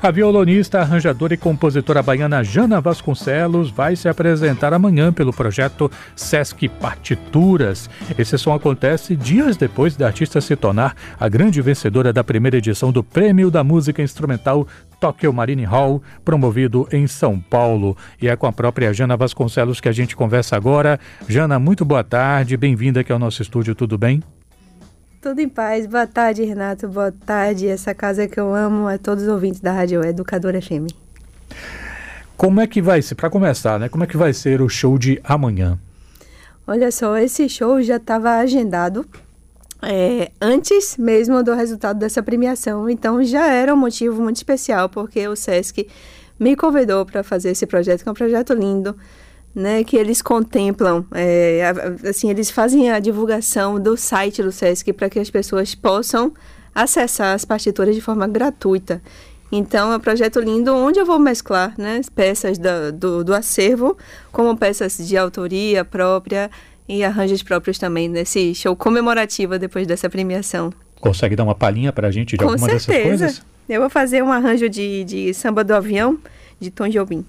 A violonista, arranjadora e compositora baiana Jana Vasconcelos vai se apresentar amanhã pelo projeto Sesc Partituras. Esse som acontece dias depois da artista se tornar a grande vencedora da primeira edição do Prêmio da Música Instrumental Tokyo Marine Hall, promovido em São Paulo. E é com a própria Jana Vasconcelos que a gente conversa agora. Jana, muito boa tarde, bem-vinda aqui ao nosso estúdio, tudo bem? Tudo em paz. Boa tarde, Renato. Boa tarde. Essa casa que eu amo a todos os ouvintes da Rádio Educadora FM. Como é que vai ser, para começar, né? Como é que vai ser o show de amanhã? Olha só, esse show já estava agendado é, antes mesmo do resultado dessa premiação, então já era um motivo muito especial, porque o SESC me convidou para fazer esse projeto, que é um projeto lindo né, que eles contemplam, é, assim, eles fazem a divulgação do site do SESC para que as pessoas possam acessar as partituras de forma gratuita. Então, é um projeto lindo onde eu vou mesclar né, peças da, do, do acervo, como peças de autoria própria e arranjos próprios também nesse show comemorativo depois dessa premiação. Consegue dar uma palhinha para a gente de Com alguma certeza. dessas coisas? Eu vou fazer um arranjo de, de samba do avião de Tom Jobim.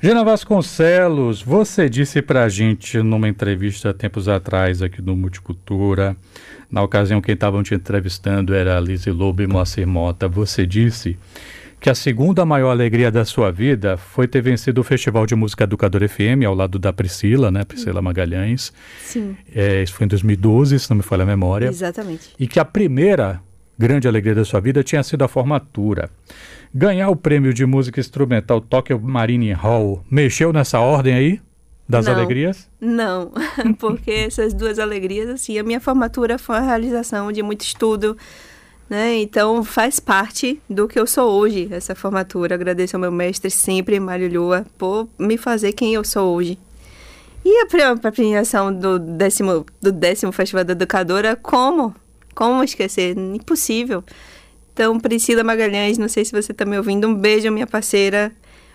Gena Vasconcelos, você disse pra gente numa entrevista tempos atrás aqui no Multicultura, na ocasião quem estavam te entrevistando era Lizzie Lobo e Moacir Mota, você disse que a segunda maior alegria da sua vida foi ter vencido o Festival de Música Educador FM ao lado da Priscila, né, Priscila Magalhães. Sim. É, isso foi em 2012, se não me falha a memória. Exatamente. E que a primeira grande alegria da sua vida tinha sido a formatura. Ganhar o prêmio de música instrumental Tokyo Marine Hall mexeu nessa ordem aí? Das Não. alegrias? Não, porque essas duas alegrias, assim, a minha formatura foi a realização de muito estudo, né? Então faz parte do que eu sou hoje, essa formatura. Agradeço ao meu mestre sempre, Mário Lua, por me fazer quem eu sou hoje. E a pre- a premiação do décimo, do décimo Festival da Educadora, como? Como esquecer? Impossível. Então, Priscila Magalhães, não sei se você está me ouvindo, um beijo, minha parceira.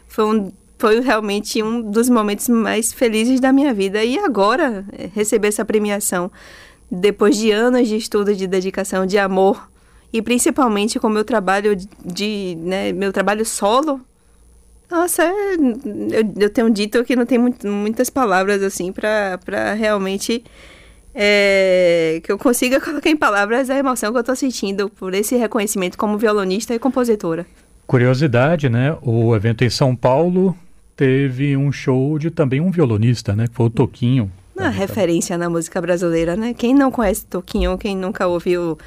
Foi, um, foi realmente um dos momentos mais felizes da minha vida. E agora, eh, receber essa premiação, depois de anos de estudo, de dedicação, de amor, e principalmente com meu trabalho de, né, meu trabalho solo, nossa, é- eu, eu tenho dito que não tem muito- muitas palavras assim para realmente é, que eu consiga colocar em palavras a emoção que eu estou sentindo por esse reconhecimento como violonista e compositora. Curiosidade, né? O evento em São Paulo teve um show de também um violonista, né? Que foi o Toquinho. Uma referência na música brasileira, né? Quem não conhece Toquinho, quem nunca ouviu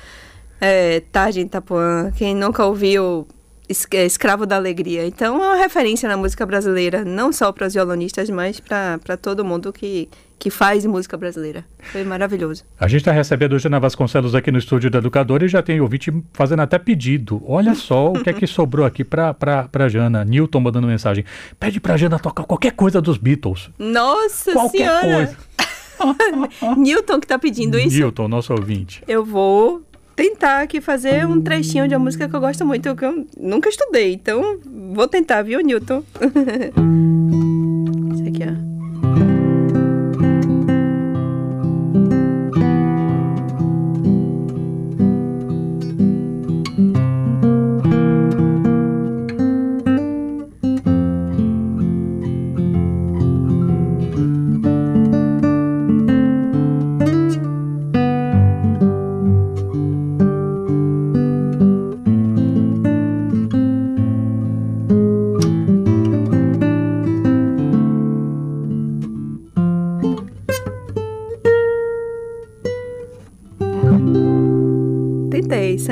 é, Tarde em Itapuã, quem nunca ouviu Escravo da Alegria. Então é uma referência na música brasileira, não só para os violonistas, mas para todo mundo que, que faz música brasileira. Foi maravilhoso. A gente está recebendo Jana Vasconcelos aqui no estúdio da Educadora e já tem ouvinte fazendo até pedido. Olha só o que é que sobrou aqui para Jana. Newton mandando mensagem. Pede pra Jana tocar qualquer coisa dos Beatles. Nossa qualquer Senhora! coisa. Newton que tá pedindo isso? Newton, nosso ouvinte. Eu vou tentar aqui fazer um trechinho de uma música que eu gosto muito, que eu nunca estudei. Então, vou tentar, viu, Newton?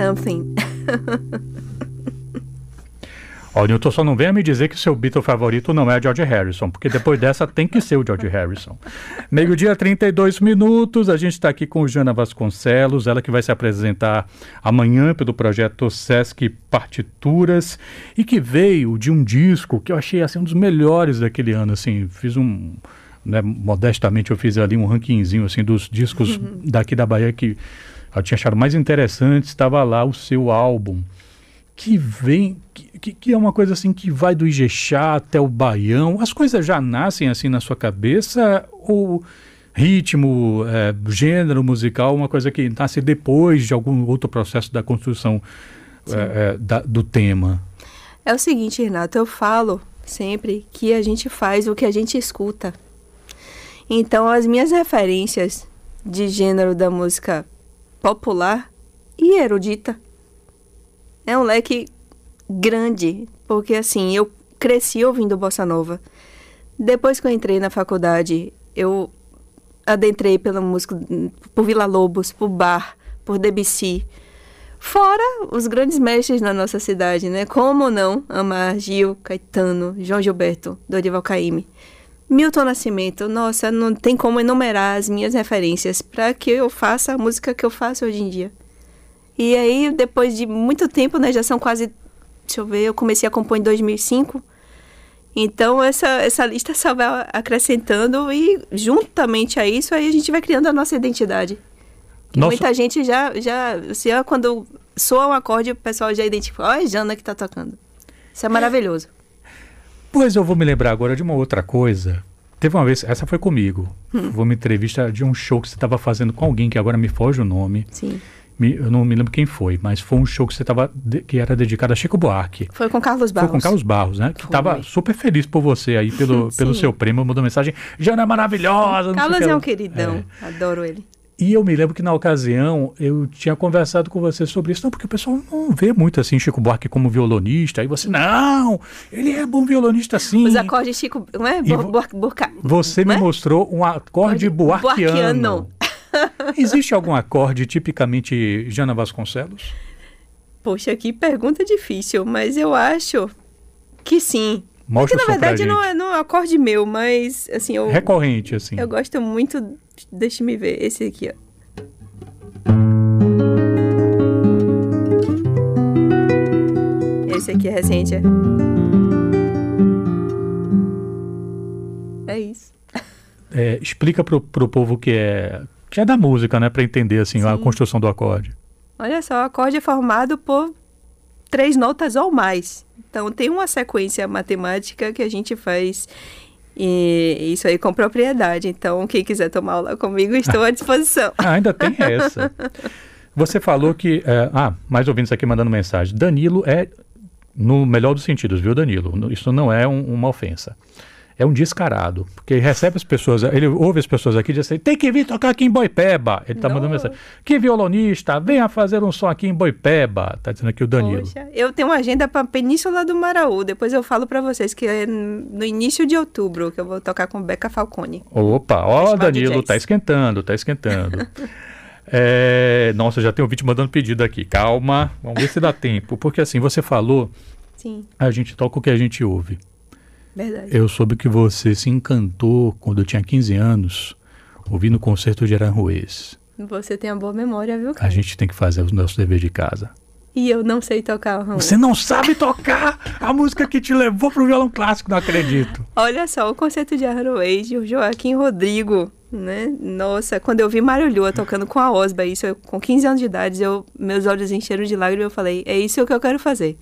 Something. Ó, Newton, só não venha me dizer que seu Beatle favorito não é George Harrison, porque depois dessa tem que ser o George Harrison. Meio-dia, 32 minutos, a gente está aqui com Jana Vasconcelos, ela que vai se apresentar amanhã pelo projeto Sesc Partituras e que veio de um disco que eu achei assim, um dos melhores daquele ano, assim, fiz um... Né, modestamente eu fiz ali um rankingzinho assim, dos discos uhum. daqui da Bahia que eu tinha achado mais interessante, estava lá o seu álbum que vem, que, que é uma coisa assim que vai do Ijexá até o Baião. As coisas já nascem assim na sua cabeça ou ritmo, é, gênero musical, uma coisa que nasce depois de algum outro processo da construção é, é, da, do tema? É o seguinte, Renato, eu falo sempre que a gente faz o que a gente escuta. Então, as minhas referências de gênero da música popular e erudita é um leque grande, porque assim, eu cresci ouvindo bossa nova. Depois que eu entrei na faculdade, eu adentrei pela música por Vila Lobos, por Bar, por Debussy. Fora os grandes mestres na nossa cidade, né? Como não amar Gil, Caetano, João Gilberto, Dorival Caymmi. Milton Nascimento, nossa, não tem como enumerar as minhas referências para que eu faça a música que eu faço hoje em dia. E aí, depois de muito tempo, né, já são quase, deixa eu ver, eu comecei a compor em 2005. Então, essa, essa lista só vai acrescentando e, juntamente a isso, aí a gente vai criando a nossa identidade. Nossa. Muita gente já, já, assim, quando soa um acorde, o pessoal já identifica, ó, é Jana que está tocando. Isso é maravilhoso. Pois eu vou me lembrar agora de uma outra coisa. Teve uma vez, essa foi comigo, hum. foi uma entrevista de um show que você estava fazendo com alguém, que agora me foge o nome. Sim eu não me lembro quem foi, mas foi um show que você tava que era dedicado a Chico Buarque. Foi com Carlos Barros. Foi com Carlos Barros, né? Que estava super feliz por você aí pelo, pelo seu prêmio, mandou mensagem, Jana é maravilhosa. Carlos é um queridão, é. adoro ele. E eu me lembro que na ocasião eu tinha conversado com você sobre isso, não, porque o pessoal não vê muito assim Chico Buarque como violonista. Aí você, não, ele é bom violonista sim. Os acordes Chico, não é? Buarque, você me é? mostrou um acorde buarquiano. buarquiano. Existe algum acorde tipicamente Jana Vasconcelos? Poxa, que pergunta difícil, mas eu acho que sim. Mostra Porque, na verdade não é, não é um acorde meu, mas assim eu recorrente assim. Eu gosto muito, deixa-me ver esse aqui, ó. Esse aqui é recente, é? É isso. É, explica pro, pro povo que é que é da música, né, para entender assim Sim. a construção do acorde. Olha só, o acorde é formado por três notas ou mais. Então tem uma sequência matemática que a gente faz e isso aí com propriedade. Então, quem quiser tomar aula comigo, estou à disposição. ah, ainda tem essa. Você falou que. É, ah, mais ouvintes aqui mandando mensagem. Danilo é, no melhor dos sentidos, viu, Danilo? Isso não é um, uma ofensa é um descarado, porque recebe as pessoas, ele ouve as pessoas aqui e diz assim, tem que vir tocar aqui em Boipeba. Ele está mandando mensagem. Que violonista, venha fazer um som aqui em Boipeba. Está dizendo aqui o Danilo. Poxa, eu tenho uma agenda para Península do Maraú. Depois eu falo para vocês que é no início de outubro que eu vou tocar com Beca Falcone. Opa, ó, Danilo, tá esquentando, tá esquentando. é, nossa, já tem um vídeo mandando pedido aqui. Calma, vamos ver se dá tempo. Porque assim, você falou, Sim. a gente toca o que a gente ouve. Verdade. Eu soube que você se encantou quando eu tinha 15 anos, ouvindo o concerto de Aranjuez. Você tem uma boa memória, viu, cara? A gente tem que fazer os nossos deveres de casa. E eu não sei tocar o Você não sabe tocar a música que te levou pro violão clássico, não acredito. Olha só, o concerto de Aranjuez, o Joaquim Rodrigo, né? Nossa, quando eu vi Mário Lua tocando com a Osba, isso eu, com 15 anos de idade, eu, meus olhos encheram de lágrimas e eu falei, é isso que eu quero fazer.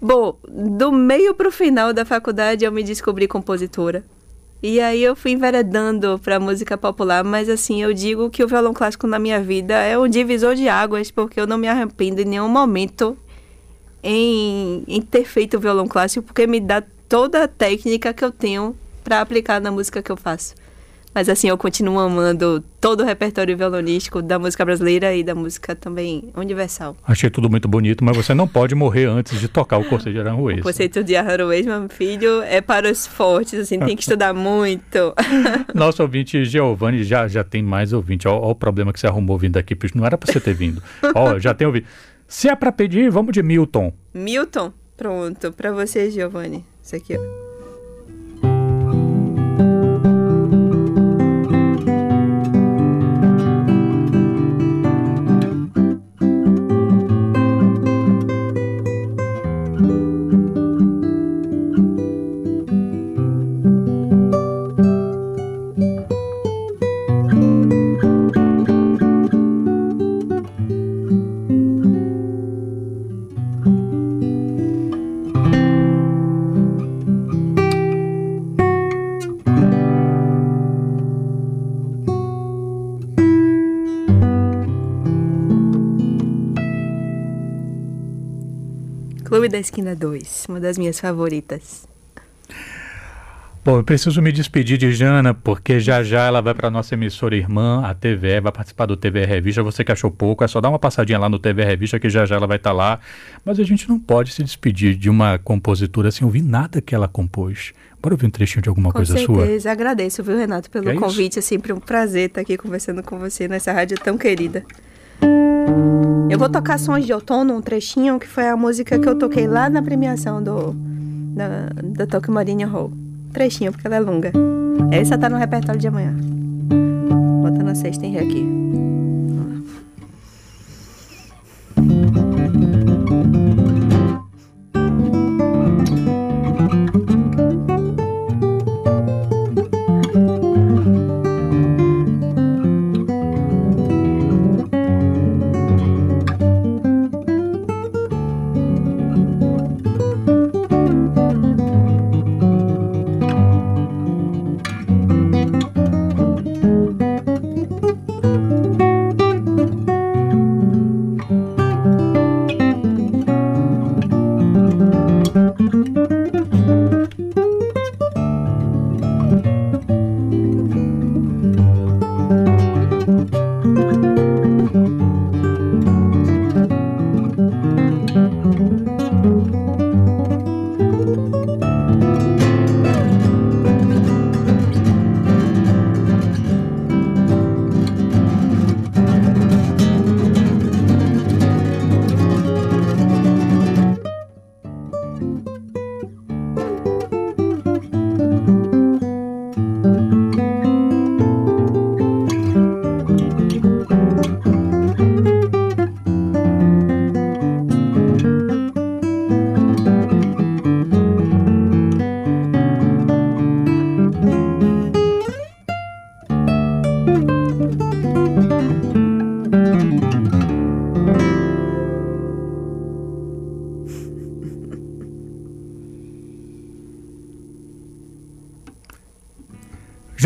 Bom, do meio para o final da faculdade eu me descobri compositora. E aí eu fui enveredando para música popular, mas assim, eu digo que o violão clássico na minha vida é um divisor de águas, porque eu não me arrependo em nenhum momento em, em ter feito o violão clássico, porque me dá toda a técnica que eu tenho para aplicar na música que eu faço. Mas assim, eu continuo amando todo o repertório violonístico da música brasileira e da música também universal. Achei tudo muito bonito, mas você não pode morrer antes de tocar o conceito de Aranjuez. O conceito de Aranjuez, meu filho, é para os fortes, assim, tem que estudar muito. Nosso ouvinte Giovanni já, já tem mais ouvinte. Olha o problema que você arrumou vindo aqui, não era para você ter vindo. Ó, já tem ouvido. Se é para pedir, vamos de Milton. Milton? Pronto, para você, Giovanni. Isso aqui, ó. Clube da Esquina 2, uma das minhas favoritas. Bom, eu preciso me despedir de Jana, porque já já ela vai para nossa emissora irmã, a TVE, vai participar do TV Revista. Você que achou pouco, é só dar uma passadinha lá no TV Revista, que já já ela vai estar tá lá. Mas a gente não pode se despedir de uma compositora sem ouvir nada que ela compôs. Bora ouvir um trechinho de alguma com coisa certeza. sua? Com certeza, agradeço, viu, Renato, pelo é convite. É sempre um prazer estar aqui conversando com você nessa rádio tão querida. Eu vou tocar Sons de Outono, um trechinho, que foi a música que eu toquei lá na premiação do, da, Tokyo Marine Hall. Trechinho, porque ela é longa. Essa tá no repertório de amanhã. Botando a sexta em aqui.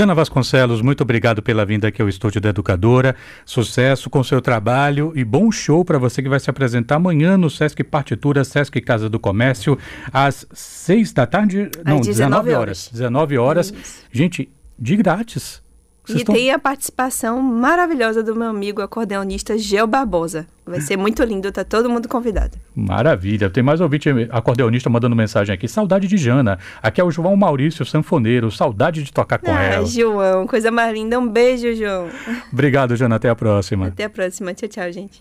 Jana Vasconcelos, muito obrigado pela vinda aqui ao estúdio da Educadora. Sucesso com o seu trabalho e bom show para você que vai se apresentar amanhã no Sesc Partitura, Sesc Casa do Comércio, às seis da tarde, não, 19 horas. 19 horas. Gente, de grátis. Vocês e estão... tem a participação maravilhosa do meu amigo acordeonista Gel Barbosa. Vai ser muito lindo, tá todo mundo convidado. Maravilha. Tem mais ouvinte acordeonista mandando mensagem aqui. Saudade de Jana. Aqui é o João Maurício, sanfoneiro. Saudade de tocar com ah, ela. João, coisa mais linda. Um beijo, João. Obrigado, Jana. Até a próxima. Até a próxima. Tchau, tchau, gente.